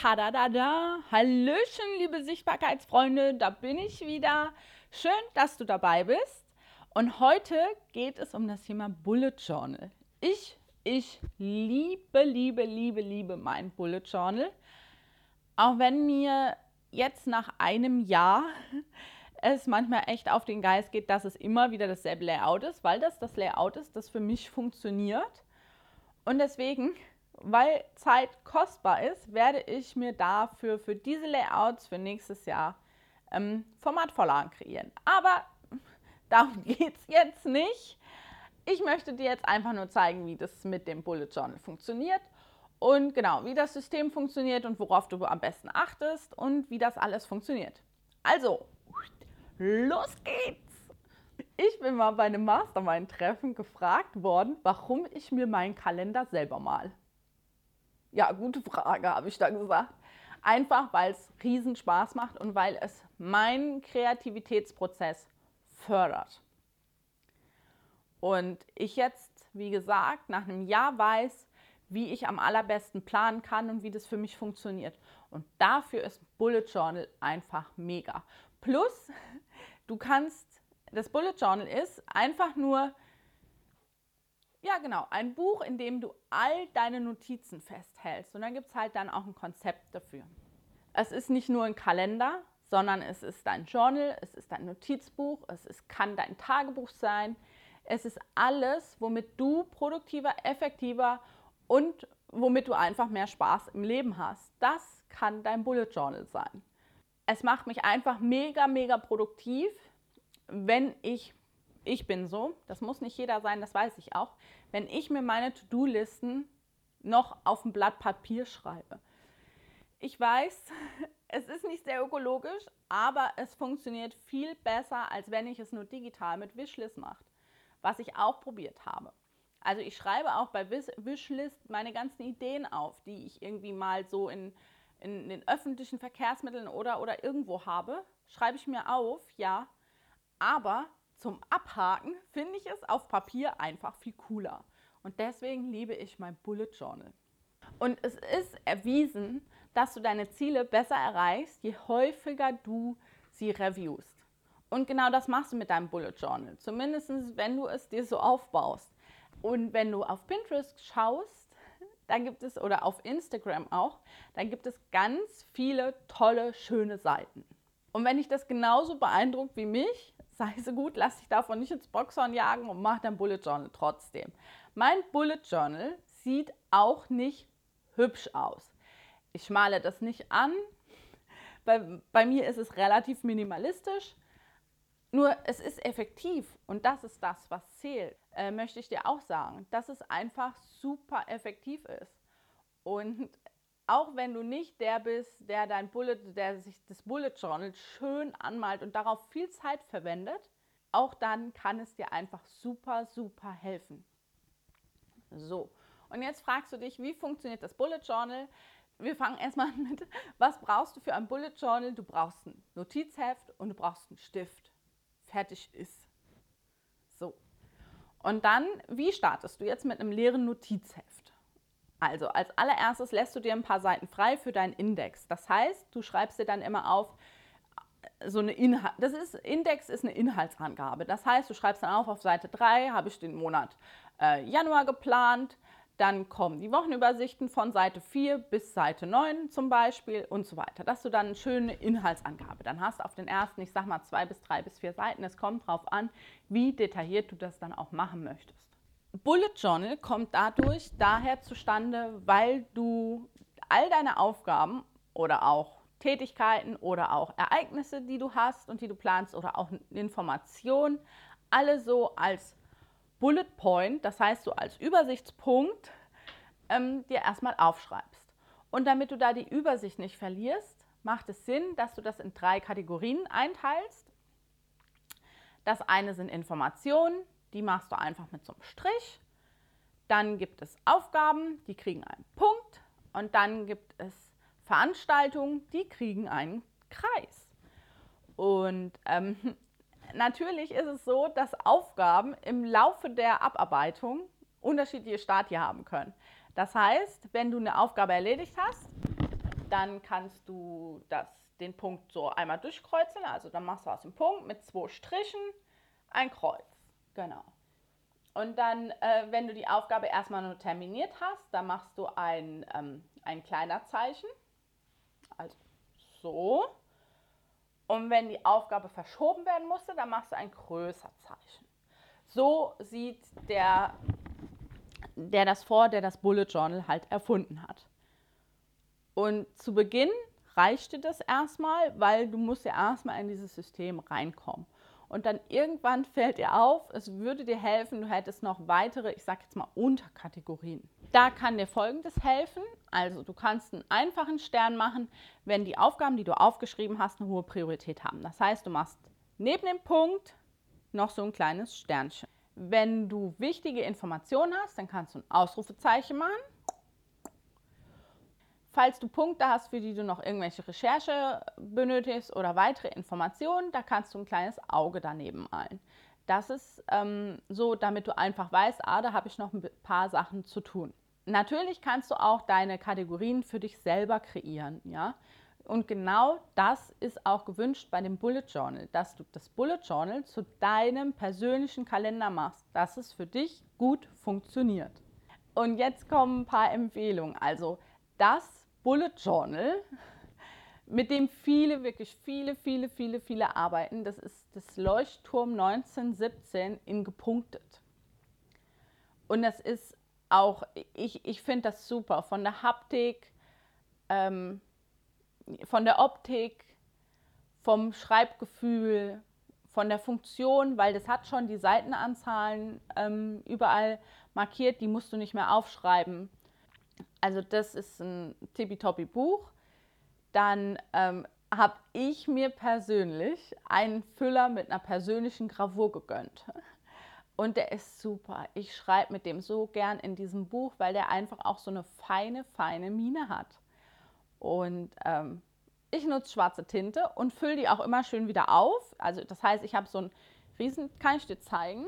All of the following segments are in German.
Tada da da. Hallöchen, liebe Sichtbarkeitsfreunde, da bin ich wieder. Schön, dass du dabei bist. Und heute geht es um das Thema Bullet Journal. Ich, ich liebe, liebe, liebe, liebe mein Bullet Journal. Auch wenn mir jetzt nach einem Jahr es manchmal echt auf den Geist geht, dass es immer wieder dasselbe Layout ist, weil das das Layout ist, das für mich funktioniert. Und deswegen weil Zeit kostbar ist, werde ich mir dafür für diese Layouts für nächstes Jahr ähm, Formatvorlagen kreieren. Aber darum geht es jetzt nicht. Ich möchte dir jetzt einfach nur zeigen, wie das mit dem Bullet Journal funktioniert und genau, wie das System funktioniert und worauf du am besten achtest und wie das alles funktioniert. Also, los geht's! Ich bin mal bei einem Mastermind-Treffen gefragt worden, warum ich mir meinen Kalender selber mal. Ja, gute Frage, habe ich da gesagt. Einfach, weil es riesen Spaß macht und weil es meinen Kreativitätsprozess fördert. Und ich jetzt, wie gesagt, nach einem Jahr weiß, wie ich am allerbesten planen kann und wie das für mich funktioniert. Und dafür ist Bullet Journal einfach mega. Plus, du kannst, das Bullet Journal ist einfach nur ja, genau. Ein Buch, in dem du all deine Notizen festhältst. Und dann gibt es halt dann auch ein Konzept dafür. Es ist nicht nur ein Kalender, sondern es ist dein Journal, es ist dein Notizbuch, es ist, kann dein Tagebuch sein. Es ist alles, womit du produktiver, effektiver und womit du einfach mehr Spaß im Leben hast. Das kann dein Bullet Journal sein. Es macht mich einfach mega, mega produktiv, wenn ich ich bin so, das muss nicht jeder sein, das weiß ich auch, wenn ich mir meine To-Do-Listen noch auf ein Blatt Papier schreibe. Ich weiß, es ist nicht sehr ökologisch, aber es funktioniert viel besser, als wenn ich es nur digital mit Wishlist mache, was ich auch probiert habe. Also ich schreibe auch bei Wishlist meine ganzen Ideen auf, die ich irgendwie mal so in, in den öffentlichen Verkehrsmitteln oder, oder irgendwo habe, schreibe ich mir auf, ja, aber zum Abhaken finde ich es auf Papier einfach viel cooler. Und deswegen liebe ich mein Bullet Journal. Und es ist erwiesen, dass du deine Ziele besser erreichst, je häufiger du sie reviewst. Und genau das machst du mit deinem Bullet Journal. Zumindest wenn du es dir so aufbaust. Und wenn du auf Pinterest schaust, dann gibt es, oder auf Instagram auch, dann gibt es ganz viele tolle, schöne Seiten. Und wenn dich das genauso beeindruckt wie mich, sei so gut, lass dich davon nicht ins Boxhorn jagen und mach dein Bullet Journal trotzdem. Mein Bullet Journal sieht auch nicht hübsch aus. Ich male das nicht an. Bei, bei mir ist es relativ minimalistisch. Nur es ist effektiv und das ist das, was zählt, äh, möchte ich dir auch sagen, dass es einfach super effektiv ist. Und auch wenn du nicht der bist, der dein Bullet, der sich das Bullet Journal schön anmalt und darauf viel Zeit verwendet, auch dann kann es dir einfach super, super helfen. So, und jetzt fragst du dich, wie funktioniert das Bullet Journal? Wir fangen erstmal mit, was brauchst du für ein Bullet Journal? Du brauchst ein Notizheft und du brauchst einen Stift. Fertig ist. So. Und dann, wie startest du jetzt mit einem leeren Notizheft? Also als allererstes lässt du dir ein paar Seiten frei für deinen Index. Das heißt, du schreibst dir dann immer auf, äh, so eine Inhalt, das ist, Index ist eine Inhaltsangabe. Das heißt, du schreibst dann auf, auf Seite 3 habe ich den Monat äh, Januar geplant, dann kommen die Wochenübersichten von Seite 4 bis Seite 9 zum Beispiel und so weiter. Dass du dann eine schöne Inhaltsangabe dann hast auf den ersten, ich sag mal zwei bis drei bis vier Seiten. Es kommt darauf an, wie detailliert du das dann auch machen möchtest. Bullet Journal kommt dadurch daher zustande, weil du all deine Aufgaben oder auch Tätigkeiten oder auch Ereignisse, die du hast und die du planst oder auch Informationen, alle so als Bullet Point, das heißt so als Übersichtspunkt, ähm, dir erstmal aufschreibst. Und damit du da die Übersicht nicht verlierst, macht es Sinn, dass du das in drei Kategorien einteilst. Das eine sind Informationen, die machst du einfach mit so einem Strich. Dann gibt es Aufgaben, die kriegen einen Punkt. Und dann gibt es Veranstaltungen, die kriegen einen Kreis. Und ähm, natürlich ist es so, dass Aufgaben im Laufe der Abarbeitung unterschiedliche Stadien haben können. Das heißt, wenn du eine Aufgabe erledigt hast, dann kannst du das, den Punkt so einmal durchkreuzen. Also dann machst du aus dem Punkt mit zwei Strichen ein Kreuz. Genau. Und dann, äh, wenn du die Aufgabe erstmal nur terminiert hast, dann machst du ein, ähm, ein kleiner Zeichen. Also so. Und wenn die Aufgabe verschoben werden musste, dann machst du ein größer Zeichen. So sieht der, der das vor, der das Bullet Journal halt erfunden hat. Und zu Beginn reichte das erstmal, weil du musst ja erstmal in dieses System reinkommen. Und dann irgendwann fällt dir auf, es würde dir helfen, du hättest noch weitere, ich sage jetzt mal Unterkategorien. Da kann dir Folgendes helfen. Also du kannst einen einfachen Stern machen, wenn die Aufgaben, die du aufgeschrieben hast, eine hohe Priorität haben. Das heißt, du machst neben dem Punkt noch so ein kleines Sternchen. Wenn du wichtige Informationen hast, dann kannst du ein Ausrufezeichen machen. Falls du Punkte hast, für die du noch irgendwelche Recherche benötigst oder weitere Informationen, da kannst du ein kleines Auge daneben malen. Das ist ähm, so, damit du einfach weißt, ah, da habe ich noch ein paar Sachen zu tun. Natürlich kannst du auch deine Kategorien für dich selber kreieren, ja. Und genau das ist auch gewünscht bei dem Bullet Journal, dass du das Bullet Journal zu deinem persönlichen Kalender machst, dass es für dich gut funktioniert. Und jetzt kommen ein paar Empfehlungen. Also das Bullet Journal, mit dem viele, wirklich viele, viele, viele, viele arbeiten, das ist das Leuchtturm 1917 in gepunktet. Und das ist auch, ich, ich finde das super, von der Haptik, ähm, von der Optik, vom Schreibgefühl, von der Funktion, weil das hat schon die Seitenanzahlen ähm, überall markiert, die musst du nicht mehr aufschreiben. Also das ist ein tippitoppi Buch. Dann ähm, habe ich mir persönlich einen Füller mit einer persönlichen Gravur gegönnt. Und der ist super. Ich schreibe mit dem so gern in diesem Buch, weil der einfach auch so eine feine, feine Mine hat. Und ähm, ich nutze schwarze Tinte und fülle die auch immer schön wieder auf. Also das heißt, ich habe so ein riesen, kann ich dir zeigen?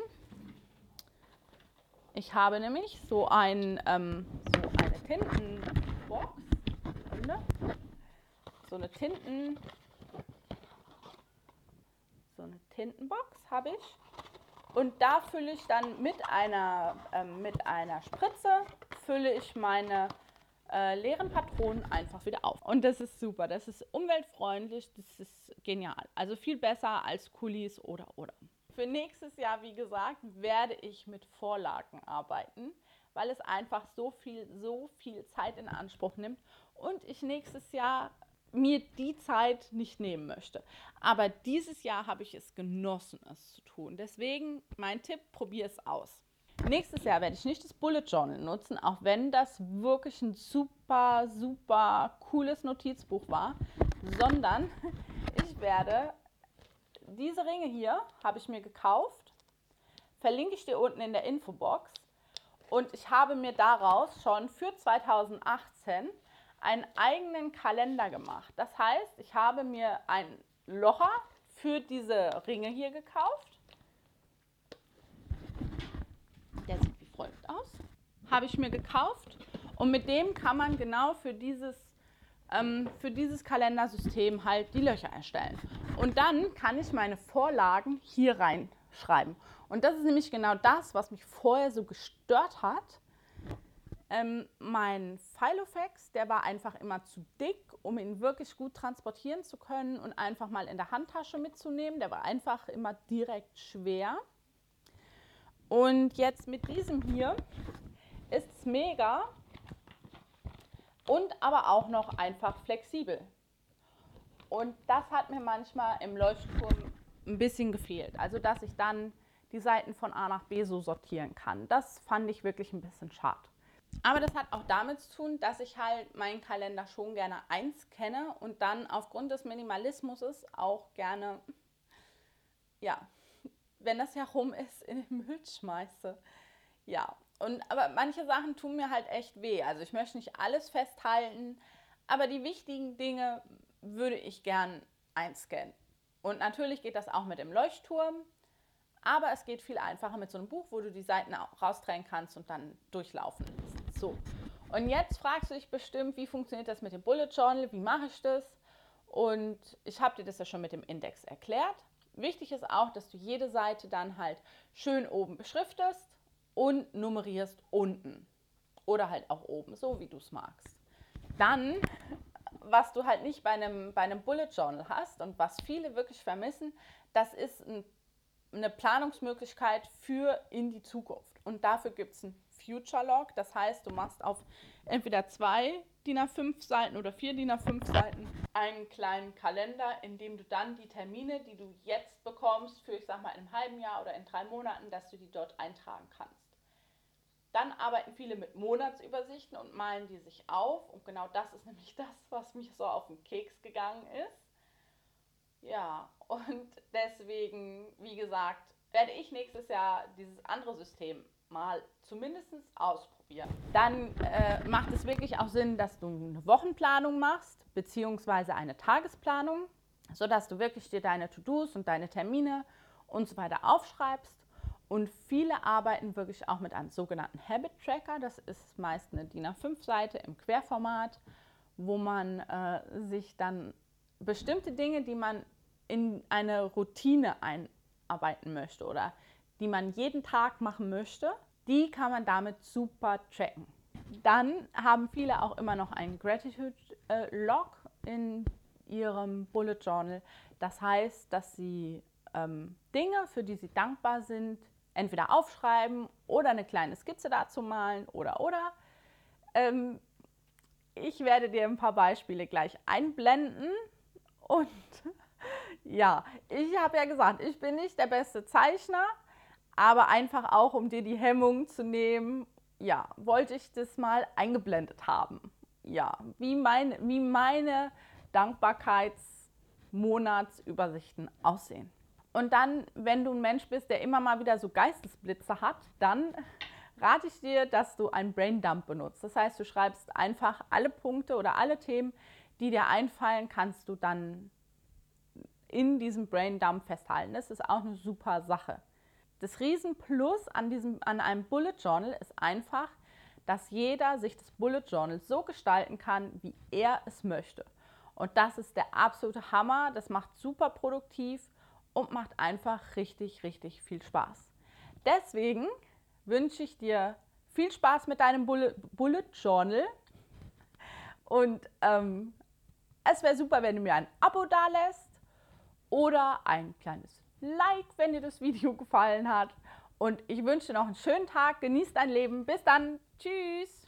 Ich habe nämlich so, ein, ähm, Tintenbox. So eine Tinten. So eine Tintenbox habe ich. Und da fülle ich dann mit einer, ähm, mit einer Spritze, fülle ich meine äh, leeren Patronen einfach wieder auf. Und das ist super, das ist umweltfreundlich, das ist genial. Also viel besser als Kulis oder oder. Für nächstes Jahr, wie gesagt, werde ich mit Vorlagen arbeiten, weil es einfach so viel, so viel Zeit in Anspruch nimmt und ich nächstes Jahr mir die Zeit nicht nehmen möchte. Aber dieses Jahr habe ich es genossen, es zu tun. Deswegen mein Tipp, probier es aus. Nächstes Jahr werde ich nicht das Bullet Journal nutzen, auch wenn das wirklich ein super, super cooles Notizbuch war, sondern ich werde diese Ringe hier, habe ich mir gekauft, verlinke ich dir unten in der Infobox und ich habe mir daraus schon für 2018 einen eigenen Kalender gemacht. Das heißt, ich habe mir einen Locher für diese Ringe hier gekauft. Der sieht wie folgt aus. Habe ich mir gekauft und mit dem kann man genau für dieses, ähm, für dieses Kalendersystem halt die Löcher erstellen. Und dann kann ich meine Vorlagen hier reinschreiben. Und das ist nämlich genau das, was mich vorher so gestört hat ähm, mein Filofax, der war einfach immer zu dick, um ihn wirklich gut transportieren zu können und einfach mal in der Handtasche mitzunehmen. Der war einfach immer direkt schwer. Und jetzt mit diesem hier ist es mega und aber auch noch einfach flexibel. Und das hat mir manchmal im Leuchtturm ein bisschen gefehlt. Also, dass ich dann die Seiten von A nach B so sortieren kann. Das fand ich wirklich ein bisschen schade. Aber das hat auch damit zu tun, dass ich halt meinen Kalender schon gerne eins kenne und dann aufgrund des Minimalismus auch gerne, ja, wenn das herum ist, in den Müll schmeiße. Ja, und aber manche Sachen tun mir halt echt weh. Also ich möchte nicht alles festhalten, aber die wichtigen Dinge würde ich gern einscannen. Und natürlich geht das auch mit dem Leuchtturm, aber es geht viel einfacher mit so einem Buch, wo du die Seiten rausdrehen kannst und dann durchlaufen. So. Und jetzt fragst du dich bestimmt, wie funktioniert das mit dem Bullet Journal, wie mache ich das? Und ich habe dir das ja schon mit dem Index erklärt. Wichtig ist auch, dass du jede Seite dann halt schön oben beschriftest und nummerierst unten. Oder halt auch oben, so wie du es magst. Dann, was du halt nicht bei einem, bei einem Bullet Journal hast und was viele wirklich vermissen, das ist ein, eine Planungsmöglichkeit für in die Zukunft. Und dafür gibt es ein Future Log. Das heißt, du machst auf entweder zwei DIN A5 Seiten oder vier DIN A5 Seiten einen kleinen Kalender, in dem du dann die Termine, die du jetzt bekommst, für ich sag mal in einem halben Jahr oder in drei Monaten, dass du die dort eintragen kannst. Dann arbeiten viele mit Monatsübersichten und malen die sich auf. Und genau das ist nämlich das, was mich so auf den Keks gegangen ist. Ja, und deswegen, wie gesagt, werde ich nächstes Jahr dieses andere System mal zumindest ausprobieren. Dann äh, macht es wirklich auch Sinn, dass du eine Wochenplanung machst, beziehungsweise eine Tagesplanung, sodass du wirklich dir deine To-Dos und deine Termine und so weiter aufschreibst. Und viele arbeiten wirklich auch mit einem sogenannten Habit Tracker. Das ist meist eine DIN A5-Seite im Querformat, wo man äh, sich dann bestimmte Dinge, die man in eine Routine einarbeiten möchte oder die man jeden Tag machen möchte, die kann man damit super tracken. Dann haben viele auch immer noch einen Gratitude-Log äh, in ihrem Bullet Journal. Das heißt, dass sie ähm, Dinge, für die sie dankbar sind, entweder aufschreiben oder eine kleine Skizze dazu malen oder oder. Ähm, ich werde dir ein paar Beispiele gleich einblenden und ja, ich habe ja gesagt, ich bin nicht der beste Zeichner, aber einfach auch, um dir die Hemmung zu nehmen, ja, wollte ich das mal eingeblendet haben. Ja, wie, mein, wie meine Dankbarkeitsmonatsübersichten aussehen. Und dann, wenn du ein Mensch bist, der immer mal wieder so Geistesblitze hat, dann rate ich dir, dass du einen Braindump benutzt. Das heißt, du schreibst einfach alle Punkte oder alle Themen, die dir einfallen, kannst du dann in diesem Braindump festhalten. Das ist auch eine super Sache. Das Riesenplus an, diesem, an einem Bullet Journal ist einfach, dass jeder sich das Bullet Journal so gestalten kann, wie er es möchte. Und das ist der absolute Hammer. Das macht super produktiv und macht einfach richtig, richtig viel Spaß. Deswegen wünsche ich dir viel Spaß mit deinem Bullet, Journal. Und ähm, es wäre super, wenn du mir ein Abo da lässt oder ein kleines Like, wenn dir das Video gefallen hat. Und ich wünsche dir noch einen schönen Tag. Genieß dein Leben. Bis dann. Tschüss.